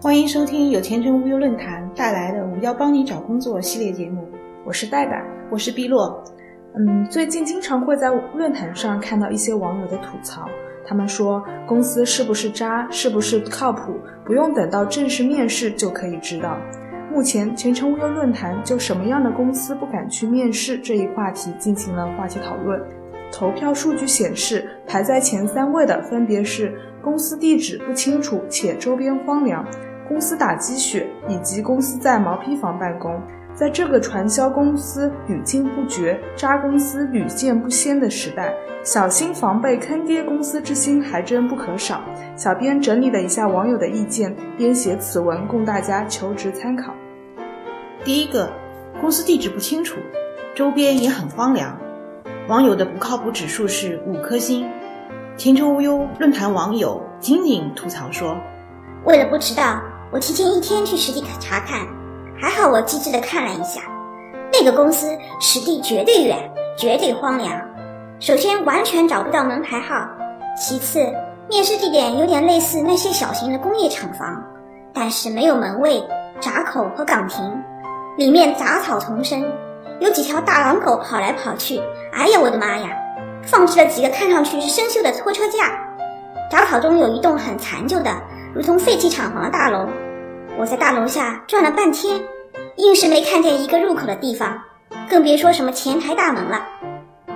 欢迎收听有前程无忧论坛带来的“五幺帮你找工作”系列节目，我是戴戴，我是碧落。嗯，最近经常会在论坛上看到一些网友的吐槽，他们说公司是不是渣，是不是靠谱，不用等到正式面试就可以知道。目前前程无忧论坛就什么样的公司不敢去面试这一话题进行了话题讨论。投票数据显示，排在前三位的分别是公司地址不清楚且周边荒凉。公司打鸡血，以及公司在毛坯房办公，在这个传销公司屡禁不绝、渣公司屡见不鲜的时代，小心防备坑爹公司之心还真不可少。小编整理了一下网友的意见，编写此文供大家求职参考。第一个，公司地址不清楚，周边也很荒凉，网友的不靠谱指数是五颗星。前程无忧论坛网友仅仅吐槽说：“为了不迟到。”我提前一天去实地查看，还好我机智的看了一下，那个公司实地绝对远，绝对荒凉。首先完全找不到门牌号，其次面试地点有点类似那些小型的工业厂房，但是没有门卫、闸口和岗亭，里面杂草丛生，有几条大狼狗跑来跑去。哎呀，我的妈呀！放置了几个看上去是生锈的拖车架，杂草中有一栋很残旧的。如同废弃厂房的大楼，我在大楼下转了半天，硬是没看见一个入口的地方，更别说什么前台大门了。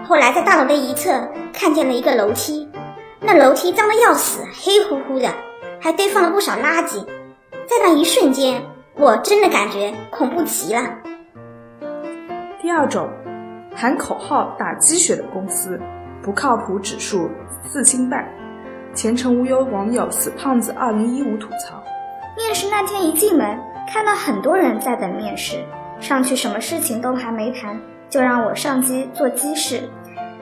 后来在大楼的一侧看见了一个楼梯，那楼梯脏的要死，黑乎乎的，还堆放了不少垃圾。在那一瞬间，我真的感觉恐怖极了。第二种，喊口号打鸡血的公司，不靠谱指数四星半。前程无忧网友死胖子二零一五吐槽：面试那天一进门，看到很多人在等面试，上去什么事情都还没谈，就让我上机做机试。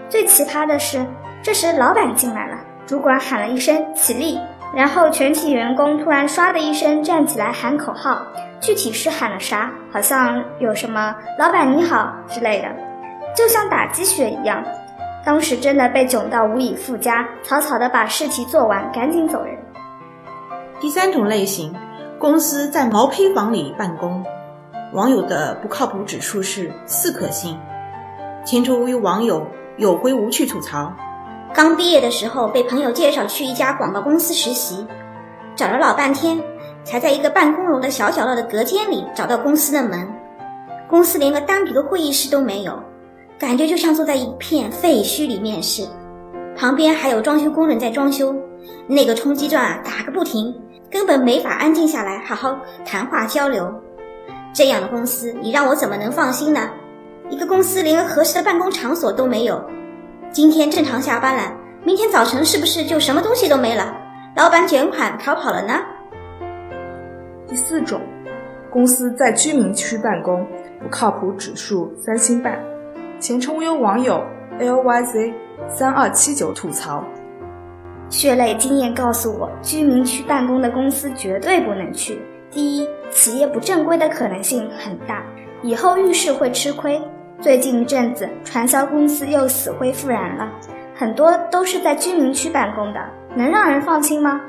最奇葩的是，这时老板进来了，主管喊了一声起立，然后全体员工突然唰的一声站起来喊口号，具体是喊了啥？好像有什么“老板你好”之类的，就像打鸡血一样。当时真的被窘到无以复加，草草的把试题做完，赶紧走人。第三种类型，公司在毛坯房里办公，网友的不靠谱指数是四颗星。前途无忧网友有回无去吐槽：刚毕业的时候被朋友介绍去一家广告公司实习，找了老半天，才在一个办公楼的小角落的隔间里找到公司的门。公司连个单独的会议室都没有。感觉就像坐在一片废墟里面似的，旁边还有装修工人在装修，那个冲击钻啊打个不停，根本没法安静下来好好谈话交流。这样的公司，你让我怎么能放心呢？一个公司连个合适的办公场所都没有，今天正常下班了，明天早晨是不是就什么东西都没了？老板卷款逃跑了呢？第四种，公司在居民区办公，不靠谱指数三星半。前程无忧网友 lyz 三二七九吐槽：血泪经验告诉我，居民区办公的公司绝对不能去。第一，企业不正规的可能性很大，以后遇事会吃亏。最近一阵子，传销公司又死灰复燃了，很多都是在居民区办公的，能让人放心吗？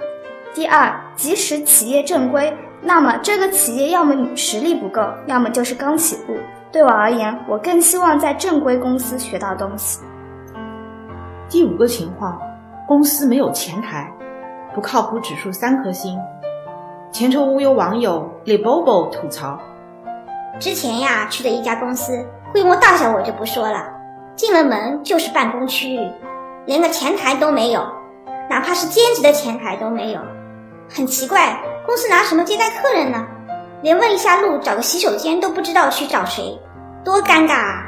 第二，即使企业正规，那么这个企业要么实力不够，要么就是刚起步。对我而言，我更希望在正规公司学到东西。第五个情况，公司没有前台，不靠谱指数三颗星。前程无忧网友 libobo 吐槽：之前呀去的一家公司，规模大小我就不说了，进了门就是办公区域，连个前台都没有，哪怕是兼职的前台都没有，很奇怪，公司拿什么接待客人呢？连问一下路、找个洗手间都不知道去找谁，多尴尬啊！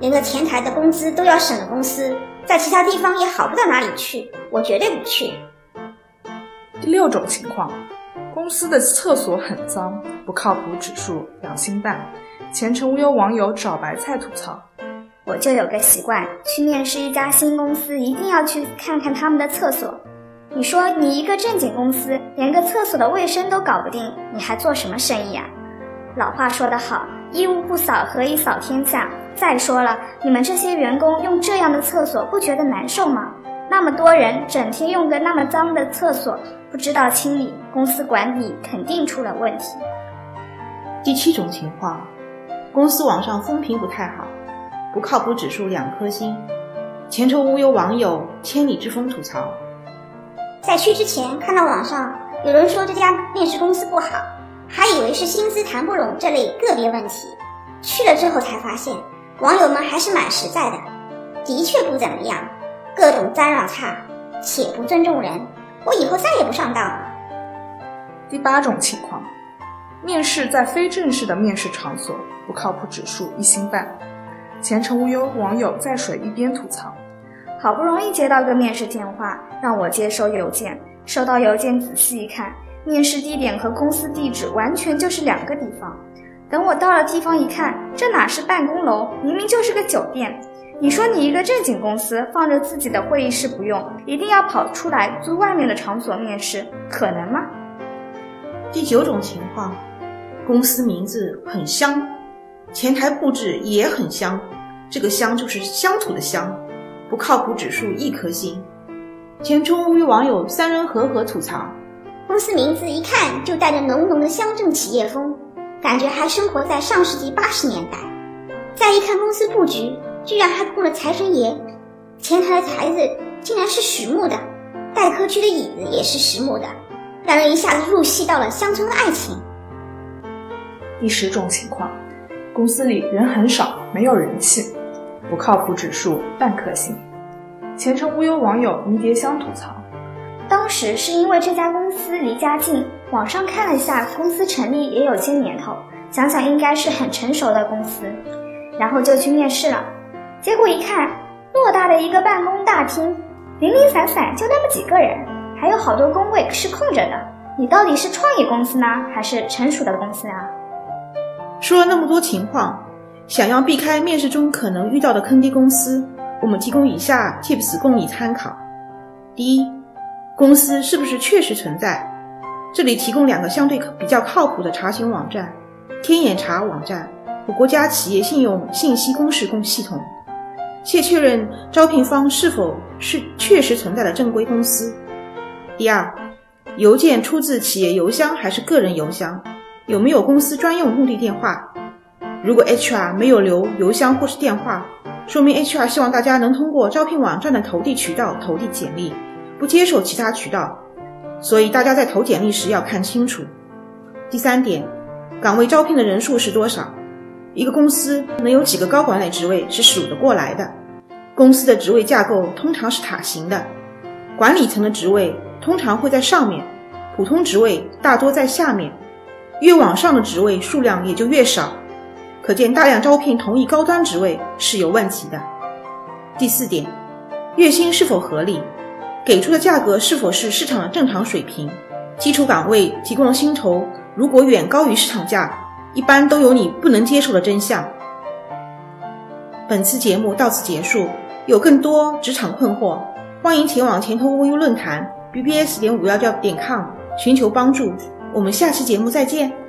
连个前台的工资都要省了公司，在其他地方也好不到哪里去，我绝对不去。第六种情况，公司的厕所很脏，不靠谱，指数两星半。前程无忧网友找白菜吐槽：我就有个习惯，去面试一家新公司，一定要去看看他们的厕所。你说你一个正经公司，连个厕所的卫生都搞不定，你还做什么生意啊？老话说得好，一屋不扫，何以扫天下？再说了，你们这些员工用这样的厕所，不觉得难受吗？那么多人整天用个那么脏的厕所，不知道清理，公司管理肯定出了问题。第七种情况，公司网上风评不太好，不靠谱指数两颗星，前程无忧网友千里之风吐槽。在去之前看到网上有人说这家面试公司不好，还以为是薪资谈不拢这类个别问题，去了之后才发现网友们还是蛮实在的，的确不怎么样，各种脏扰差，且不尊重人，我以后再也不上当了。第八种情况，面试在非正式的面试场所，不靠谱指数一星半，前程无忧网友在水一边吐槽。好不容易接到个面试电话，让我接收邮件。收到邮件仔细一看，面试地点和公司地址完全就是两个地方。等我到了地方一看，这哪是办公楼，明明就是个酒店。你说你一个正经公司，放着自己的会议室不用，一定要跑出来租外面的场所面试，可能吗？第九种情况，公司名字很香，前台布置也很香，这个香就是乡土的香。不靠谱指数一颗星。前中无忧网友三人和和吐槽：公司名字一看就带着浓浓的乡镇企业风，感觉还生活在上世纪八十年代。再一看公司布局，居然还供了财神爷，前台的台子竟然是实木的，待客区的椅子也是实木的，让人一下子入戏到了乡村的爱情。第十种情况，公司里人很少，没有人气。不靠谱指数半颗星，前程无忧网友迷迭香吐槽：当时是因为这家公司离家近，网上看了下，公司成立也有些年头，想想应该是很成熟的公司，然后就去面试了。结果一看，偌大的一个办公大厅，零零散散就那么几个人，还有好多工位是空着的。你到底是创业公司呢，还是成熟的公司啊？说了那么多情况。想要避开面试中可能遇到的坑爹公司，我们提供以下 tips 供你参考。第一，公司是不是确实存在？这里提供两个相对比较靠谱的查询网站：天眼查网站和国家企业信用信息公示公系统，且确认招聘方是否是确实存在的正规公司。第二，邮件出自企业邮箱还是个人邮箱？有没有公司专用目的电话？如果 HR 没有留邮箱或是电话，说明 HR 希望大家能通过招聘网站的投递渠道投递简历，不接受其他渠道。所以大家在投简历时要看清楚。第三点，岗位招聘的人数是多少？一个公司能有几个高管类职位是数得过来的。公司的职位架构通常是塔形的，管理层的职位通常会在上面，普通职位大多在下面，越往上的职位数量也就越少。可见大量招聘同一高端职位是有问题的。第四点，月薪是否合理？给出的价格是否是市场的正常水平？基础岗位提供的薪酬如果远高于市场价，一般都有你不能接受的真相。本次节目到此结束，有更多职场困惑，欢迎前往前途无忧论坛 bbs 点五幺点 com 寻求帮助。我们下期节目再见。